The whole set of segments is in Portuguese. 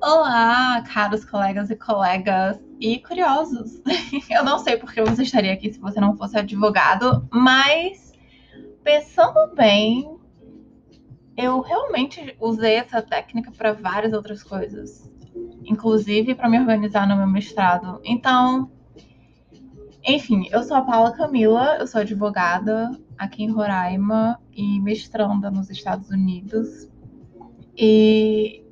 Olá, caros colegas e colegas e curiosos. Eu não sei porque você estaria aqui se você não fosse advogado, mas pensando bem, eu realmente usei essa técnica para várias outras coisas, inclusive para me organizar no meu mestrado. Então, enfim, eu sou a Paula Camila, eu sou advogada aqui em Roraima e mestranda nos Estados Unidos. E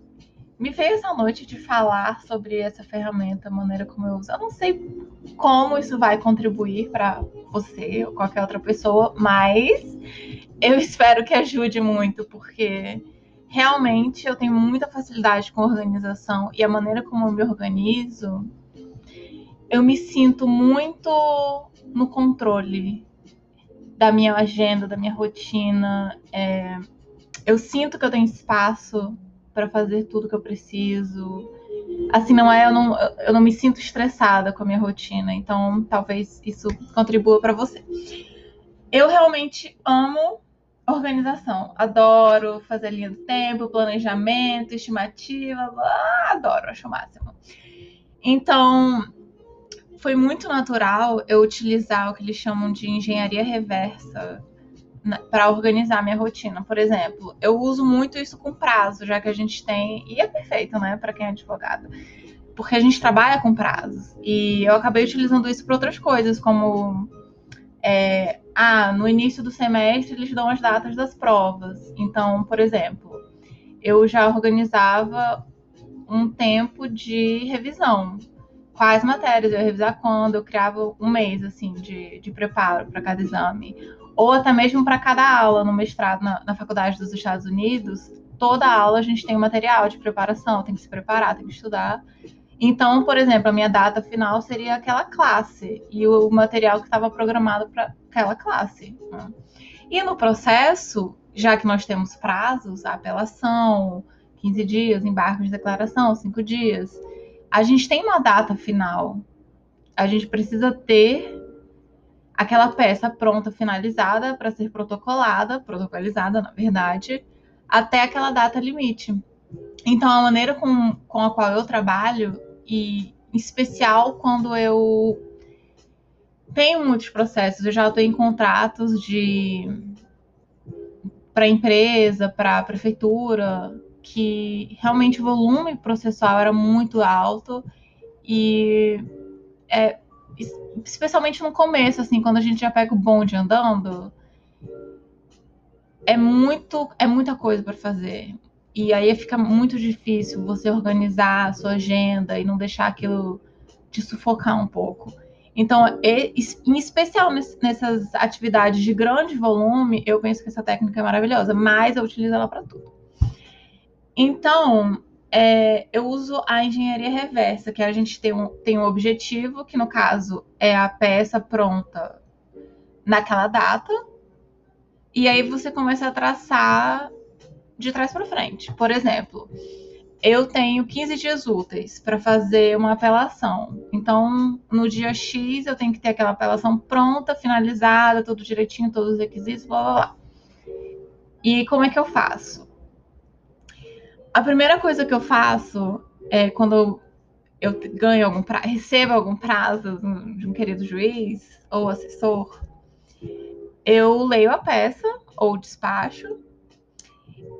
me veio essa noite de falar sobre essa ferramenta, a maneira como eu uso. Eu não sei como isso vai contribuir para você ou qualquer outra pessoa, mas eu espero que ajude muito, porque realmente eu tenho muita facilidade com organização e a maneira como eu me organizo, eu me sinto muito no controle da minha agenda, da minha rotina. É, eu sinto que eu tenho espaço para fazer tudo que eu preciso. Assim, não é, eu não, eu não me sinto estressada com a minha rotina, então talvez isso contribua para você. Eu realmente amo organização, adoro fazer linha do tempo, planejamento, estimativa, blá, adoro, acho o máximo. Então, foi muito natural eu utilizar o que eles chamam de engenharia reversa para organizar minha rotina. Por exemplo, eu uso muito isso com prazo, já que a gente tem, e é perfeito, né, para quem é advogado, porque a gente trabalha com prazos. E eu acabei utilizando isso para outras coisas, como é, ah, no início do semestre eles dão as datas das provas. Então, por exemplo, eu já organizava um tempo de revisão. Quais matérias eu ia revisar quando, eu criava um mês assim de, de preparo para cada exame ou até mesmo para cada aula no mestrado na, na, faculdade dos Estados Unidos, toda aula a gente tem um material de preparação, tem que se preparar, tem que estudar. Então, por exemplo, a minha data final seria aquela classe e o material que estava programado para aquela classe. Né? E no processo, já que nós temos prazos, a apelação, 15 dias, embargo de declaração, 5 dias, a gente tem uma data final. A gente precisa ter aquela peça pronta, finalizada, para ser protocolada, protocolizada, na verdade, até aquela data limite. Então, a maneira com, com a qual eu trabalho, e em especial quando eu tenho muitos processos, eu já estou em contratos de para empresa, para prefeitura, que realmente o volume processual era muito alto e é, especialmente no começo, assim, quando a gente já pega o bonde andando, é muito, é muita coisa para fazer. E aí fica muito difícil você organizar a sua agenda e não deixar aquilo te sufocar um pouco. Então, em especial nessas atividades de grande volume, eu penso que essa técnica é maravilhosa, mas eu utilizo ela para tudo. Então, é, eu uso a engenharia reversa, que a gente tem um, tem um objetivo, que no caso é a peça pronta naquela data, e aí você começa a traçar de trás para frente. Por exemplo, eu tenho 15 dias úteis para fazer uma apelação. Então, no dia X, eu tenho que ter aquela apelação pronta, finalizada, tudo direitinho, todos os requisitos, blá blá blá. E como é que eu faço? A primeira coisa que eu faço é quando eu ganho algum prazo, recebo algum prazo de um querido juiz ou assessor, eu leio a peça ou despacho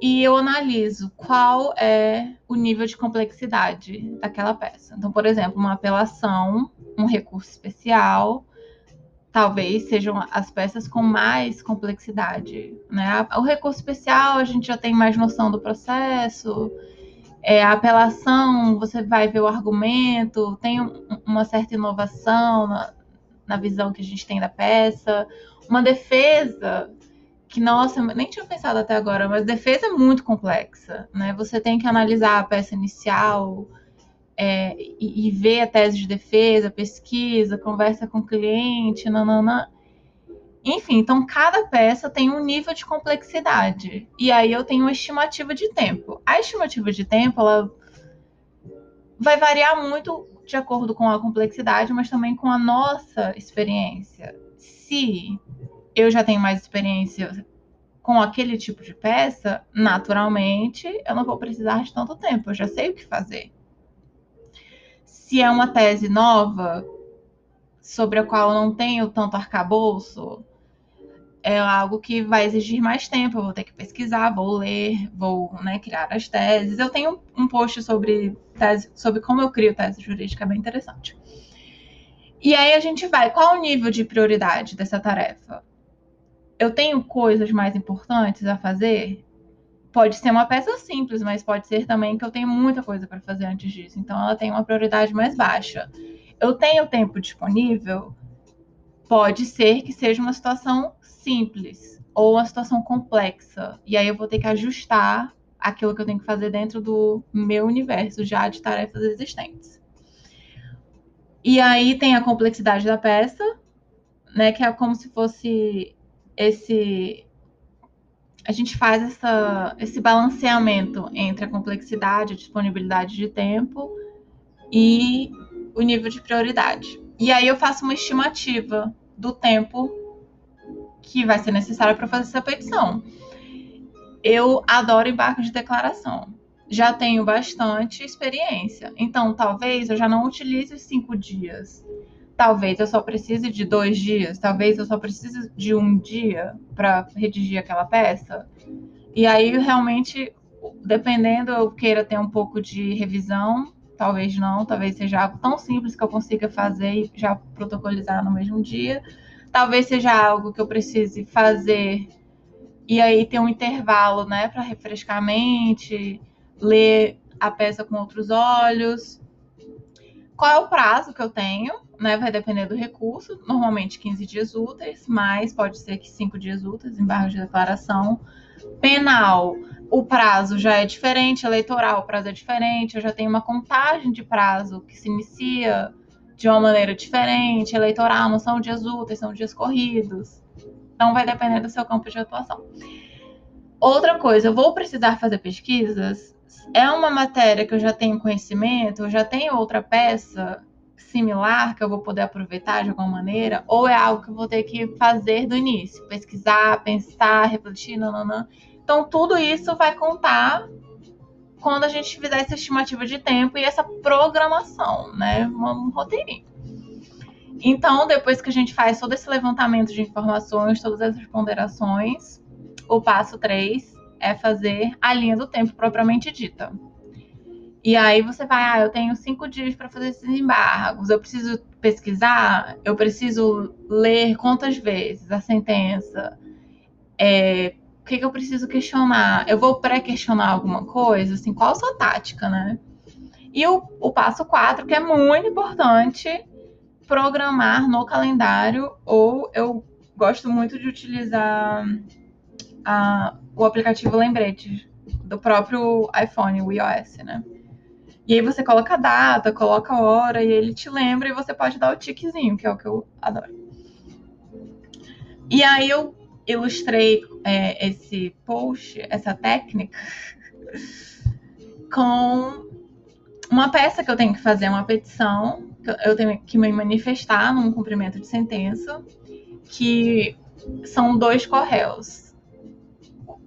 e eu analiso qual é o nível de complexidade daquela peça. Então, por exemplo, uma apelação, um recurso especial, talvez sejam as peças com mais complexidade. Né? O recurso especial, a gente já tem mais noção do processo. É, a apelação, você vai ver o argumento, tem uma certa inovação na, na visão que a gente tem da peça. Uma defesa, que, nossa, nem tinha pensado até agora, mas defesa é muito complexa. Né? Você tem que analisar a peça inicial, é, e, e vê a tese de defesa, pesquisa, conversa com o cliente, nanana. Enfim, então cada peça tem um nível de complexidade. E aí eu tenho uma estimativa de tempo. A estimativa de tempo, ela vai variar muito de acordo com a complexidade, mas também com a nossa experiência. Se eu já tenho mais experiência com aquele tipo de peça, naturalmente, eu não vou precisar de tanto tempo, eu já sei o que fazer. Se é uma tese nova, sobre a qual não tenho tanto arcabouço, é algo que vai exigir mais tempo. Eu vou ter que pesquisar, vou ler, vou né, criar as teses. Eu tenho um post sobre tese, sobre como eu crio tese jurídica bem interessante. E aí a gente vai. Qual o nível de prioridade dessa tarefa? Eu tenho coisas mais importantes a fazer? Pode ser uma peça simples, mas pode ser também que eu tenho muita coisa para fazer antes disso. Então ela tem uma prioridade mais baixa. Eu tenho tempo disponível? Pode ser que seja uma situação simples ou uma situação complexa. E aí eu vou ter que ajustar aquilo que eu tenho que fazer dentro do meu universo já de tarefas existentes. E aí tem a complexidade da peça, né, que é como se fosse esse a gente faz essa, esse balanceamento entre a complexidade, a disponibilidade de tempo e o nível de prioridade. E aí eu faço uma estimativa do tempo que vai ser necessário para fazer essa petição. Eu adoro embarque de declaração. Já tenho bastante experiência. Então, talvez eu já não utilize cinco dias. Talvez eu só precise de dois dias. Talvez eu só precise de um dia para redigir aquela peça. E aí, realmente, dependendo, eu queira ter um pouco de revisão. Talvez não. Talvez seja algo tão simples que eu consiga fazer e já protocolizar no mesmo dia talvez seja algo que eu precise fazer e aí ter um intervalo, né, para refrescar a mente, ler a peça com outros olhos. Qual é o prazo que eu tenho? Né, vai depender do recurso, normalmente 15 dias úteis, mas pode ser que 5 dias úteis, embargo de declaração. Penal, o prazo já é diferente, eleitoral, o prazo é diferente, eu já tenho uma contagem de prazo que se inicia de uma maneira diferente, eleitoral, não são dias úteis, são dias corridos. Então vai depender do seu campo de atuação. Outra coisa, eu vou precisar fazer pesquisas. É uma matéria que eu já tenho conhecimento, eu já tenho outra peça similar que eu vou poder aproveitar de alguma maneira, ou é algo que eu vou ter que fazer do início, pesquisar, pensar, refletir, não. Então tudo isso vai contar quando a gente fizer essa estimativa de tempo e essa programação, né? Um roteirinho. Então, depois que a gente faz todo esse levantamento de informações, todas essas ponderações, o passo 3 é fazer a linha do tempo propriamente dita. E aí você vai, ah, eu tenho cinco dias para fazer esses embargos, eu preciso pesquisar, eu preciso ler quantas vezes a sentença, é, o que, que eu preciso questionar? Eu vou pré-questionar alguma coisa? Assim, qual a sua tática, né? E o, o passo 4, que é muito importante, programar no calendário, ou eu gosto muito de utilizar a, o aplicativo Lembrete do próprio iPhone, o iOS, né? E aí você coloca a data, coloca a hora e ele te lembra e você pode dar o tiquezinho, que é o que eu adoro. E aí eu ilustrei é, esse post, essa técnica, com uma peça que eu tenho que fazer, uma petição, eu tenho que me manifestar num cumprimento de sentença, que são dois correios.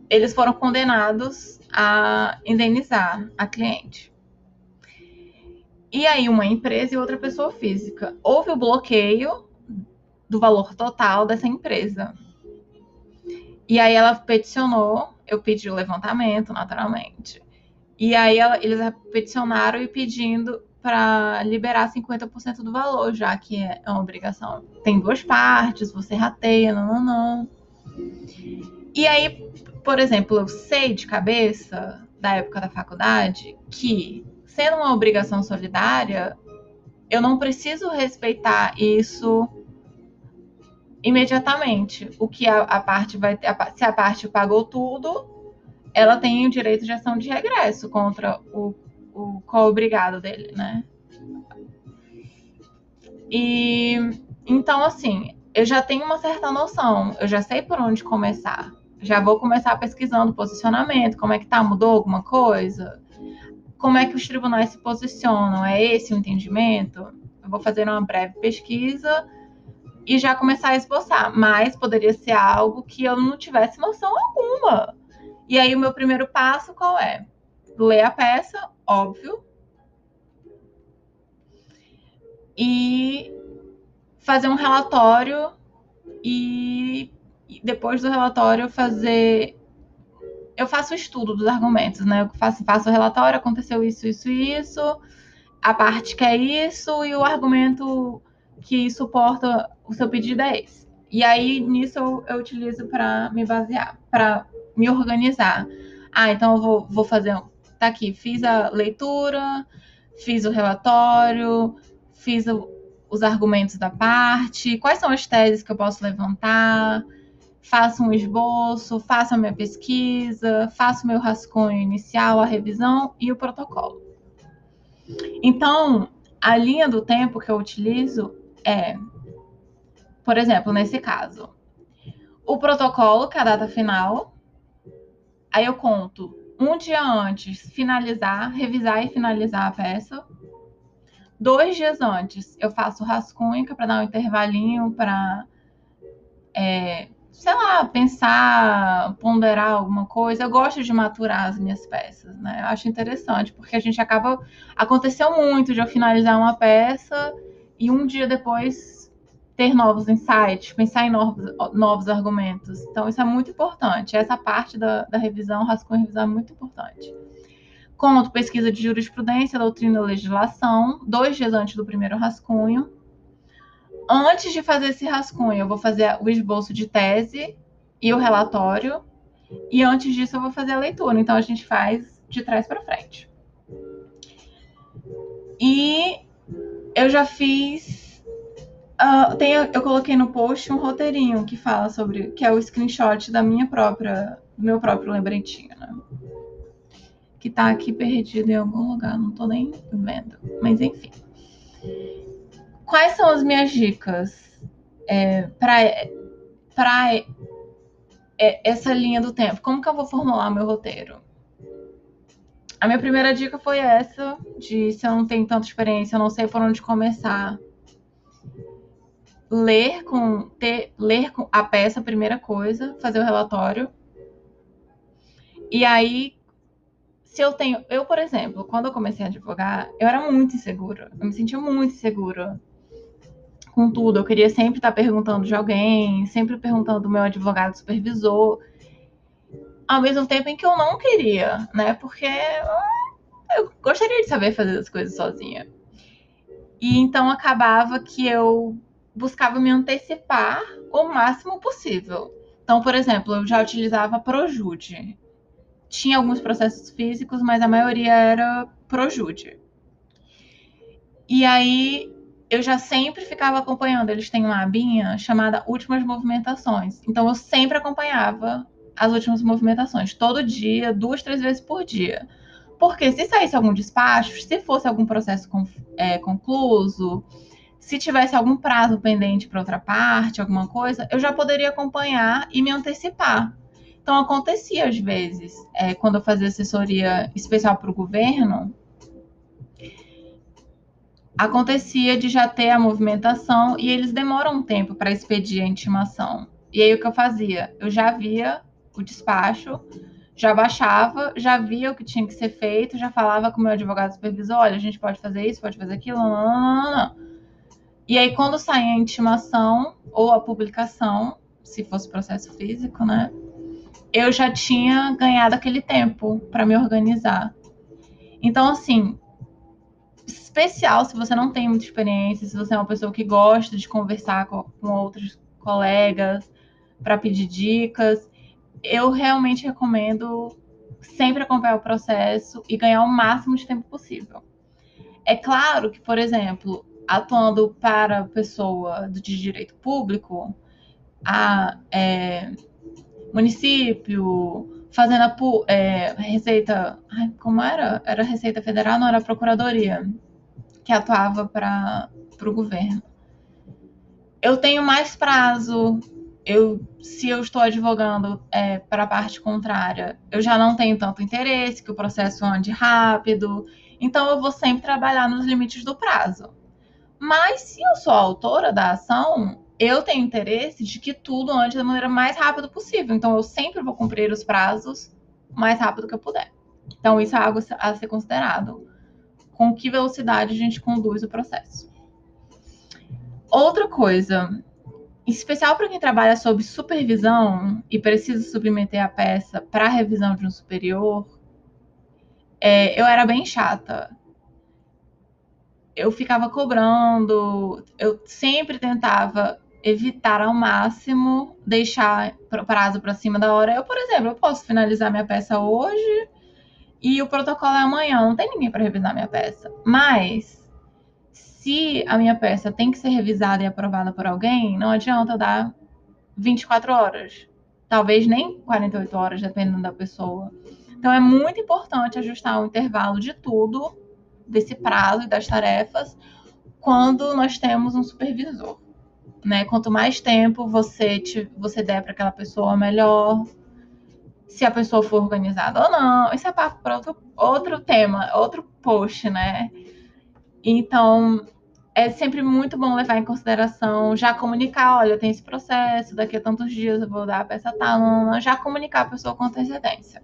Eles foram condenados a indenizar a cliente. E aí, uma empresa e outra pessoa física. Houve o bloqueio do valor total dessa empresa. E aí ela peticionou, eu pedi o levantamento, naturalmente. E aí ela, eles peticionaram e pedindo para liberar 50% do valor, já que é uma obrigação. Tem duas partes, você rateia, não, não, não. E aí, por exemplo, eu sei de cabeça, da época da faculdade, que sendo uma obrigação solidária, eu não preciso respeitar isso imediatamente. O que a, a parte vai a, se a parte pagou tudo, ela tem o direito de ação de regresso contra o, o co-obrigado dele, né? E então assim, eu já tenho uma certa noção, eu já sei por onde começar. Já vou começar pesquisando posicionamento, como é que tá, mudou alguma coisa? Como é que os tribunais se posicionam? É esse o entendimento? Eu vou fazer uma breve pesquisa e já começar a esboçar. Mas poderia ser algo que eu não tivesse noção alguma. E aí o meu primeiro passo qual é? Ler a peça, óbvio. E fazer um relatório e depois do relatório fazer eu faço o estudo dos argumentos, né? Eu faço, faço o relatório, aconteceu isso, isso e isso, a parte que é isso e o argumento que suporta o seu pedido é esse. E aí, nisso, eu, eu utilizo para me basear, para me organizar. Ah, então eu vou, vou fazer. Tá aqui, fiz a leitura, fiz o relatório, fiz o, os argumentos da parte, quais são as teses que eu posso levantar, faço um esboço, faço a minha pesquisa, faço meu rascunho inicial, a revisão e o protocolo. Então, a linha do tempo que eu utilizo é, por exemplo, nesse caso, o protocolo, que é a data final, aí eu conto um dia antes finalizar, revisar e finalizar a peça. Dois dias antes eu faço rascunho, é para dar um intervalinho para é, sei lá, pensar, ponderar alguma coisa. Eu gosto de maturar as minhas peças, né? Eu acho interessante, porque a gente acaba. Aconteceu muito de eu finalizar uma peça e um dia depois ter novos insights, pensar em novos, novos argumentos. Então, isso é muito importante. Essa parte da, da revisão, rascunho e revisão é muito importante. Conto pesquisa de jurisprudência, doutrina e legislação, dois dias antes do primeiro rascunho antes de fazer esse rascunho, eu vou fazer o esboço de tese e o relatório. E antes disso, eu vou fazer a leitura. Então, a gente faz de trás para frente. E eu já fiz. Uh, tem, eu coloquei no post um roteirinho que fala sobre. que é o screenshot da minha própria. do meu próprio lembretinho, né? Que tá aqui perdido em algum lugar, não tô nem vendo. Mas enfim quais são as minhas dicas é, para é, essa linha do tempo? Como que eu vou formular meu roteiro? A minha primeira dica foi essa, de se eu não tenho tanta experiência, eu não sei por onde começar. Ler com ter, ler com a peça, primeira coisa, fazer o relatório. E aí, se eu tenho, eu, por exemplo, quando eu comecei a advogar, eu era muito insegura. Eu me sentia muito insegura com tudo. Eu queria sempre estar perguntando de alguém, sempre perguntando do meu advogado supervisor. Ao mesmo tempo em que eu não queria, né? Porque eu gostaria de saber fazer as coisas sozinha. E então acabava que eu buscava me antecipar o máximo possível. Então, por exemplo, eu já utilizava Projude. Tinha alguns processos físicos, mas a maioria era Projude. E aí eu já sempre ficava acompanhando. Eles têm uma abinha chamada Últimas Movimentações. Então eu sempre acompanhava as últimas movimentações, todo dia, duas, três vezes por dia. Porque se saísse algum despacho, se fosse algum processo é, concluso, se tivesse algum prazo pendente para outra parte, alguma coisa, eu já poderia acompanhar e me antecipar. Então acontecia às vezes, é, quando eu fazia assessoria especial para o governo, acontecia de já ter a movimentação e eles demoram um tempo para expedir a intimação. E aí o que eu fazia? Eu já via o despacho, já baixava, já via o que tinha que ser feito, já falava com o meu advogado supervisor, olha, a gente pode fazer isso, pode fazer aquilo, não, não, não. E aí quando saía a intimação ou a publicação, se fosse processo físico, né? Eu já tinha ganhado aquele tempo para me organizar. Então, assim, especial se você não tem muita experiência, se você é uma pessoa que gosta de conversar com, com outros colegas para pedir dicas. Eu realmente recomendo sempre acompanhar o processo e ganhar o máximo de tempo possível. É claro que, por exemplo, atuando para pessoa de direito público, a é, município, fazendo a é, receita, ai, como era? Era Receita Federal, não era Procuradoria que atuava para o governo. Eu tenho mais prazo. Eu, se eu estou advogando é, para a parte contrária, eu já não tenho tanto interesse que o processo ande rápido. Então, eu vou sempre trabalhar nos limites do prazo. Mas se eu sou autora da ação, eu tenho interesse de que tudo ande da maneira mais rápida possível. Então, eu sempre vou cumprir os prazos o mais rápido que eu puder. Então, isso é algo a ser considerado. Com que velocidade a gente conduz o processo. Outra coisa, especial para quem trabalha sob supervisão e precisa submeter a peça para revisão de um superior, é, eu era bem chata. Eu ficava cobrando, eu sempre tentava evitar ao máximo deixar prazo para cima da hora. Eu, por exemplo, eu posso finalizar minha peça hoje e o protocolo é amanhã, não tem ninguém para revisar minha peça. Mas se a minha peça tem que ser revisada e aprovada por alguém, não adianta eu dar 24 horas. Talvez nem 48 horas, dependendo da pessoa. Então é muito importante ajustar o intervalo de tudo, desse prazo e das tarefas, quando nós temos um supervisor né? Quanto mais tempo você te, você der para aquela pessoa, melhor. Se a pessoa for organizada ou não. Isso é para outro, outro tema, outro post, né? Então, é sempre muito bom levar em consideração, já comunicar, olha, tem esse processo, daqui a tantos dias eu vou dar a peça tal, já comunicar a pessoa com antecedência.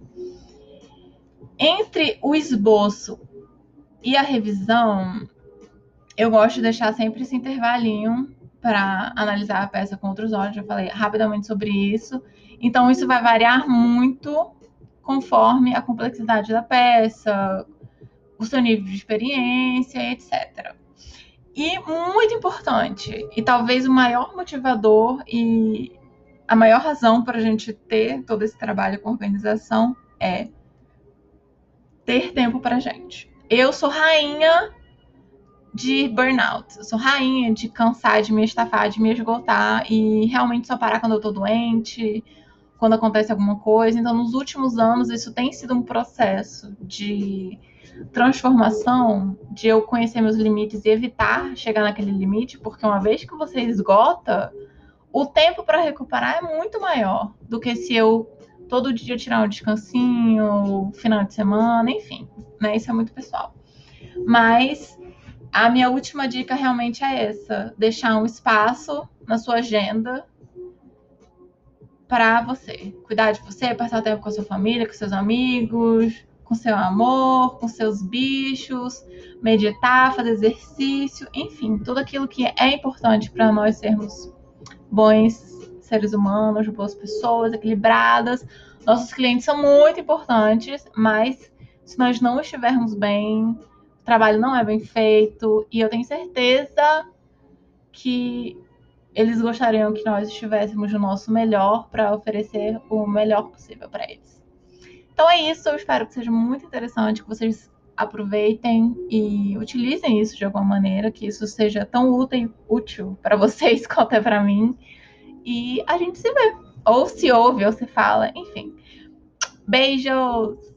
Entre o esboço e a revisão, eu gosto de deixar sempre esse intervalinho para analisar a peça com outros olhos. Já falei rapidamente sobre isso. Então, isso vai variar muito conforme a complexidade da peça, o seu nível de experiência, etc. E muito importante, e talvez o maior motivador e a maior razão para a gente ter todo esse trabalho com organização é ter tempo para gente. Eu sou rainha de burnout. Eu sou rainha de cansar, de me estafar, de me esgotar e realmente só parar quando eu tô doente, quando acontece alguma coisa. Então, nos últimos anos, isso tem sido um processo de transformação, de eu conhecer meus limites e evitar chegar naquele limite, porque uma vez que você esgota, o tempo para recuperar é muito maior do que se eu todo dia tirar um descansinho, final de semana, enfim, né? Isso é muito pessoal. Mas a minha última dica realmente é essa: deixar um espaço na sua agenda para você. Cuidar de você, passar tempo com a sua família, com seus amigos, com seu amor, com seus bichos, meditar, fazer exercício, enfim, tudo aquilo que é importante para nós sermos bons seres humanos, boas pessoas, equilibradas. Nossos clientes são muito importantes, mas se nós não estivermos bem, trabalho não é bem feito e eu tenho certeza que eles gostariam que nós estivéssemos no nosso melhor para oferecer o melhor possível para eles. Então é isso, eu espero que seja muito interessante, que vocês aproveitem e utilizem isso de alguma maneira, que isso seja tão útil, útil para vocês quanto é para mim. E a gente se vê, ou se ouve, ou se fala, enfim. Beijos!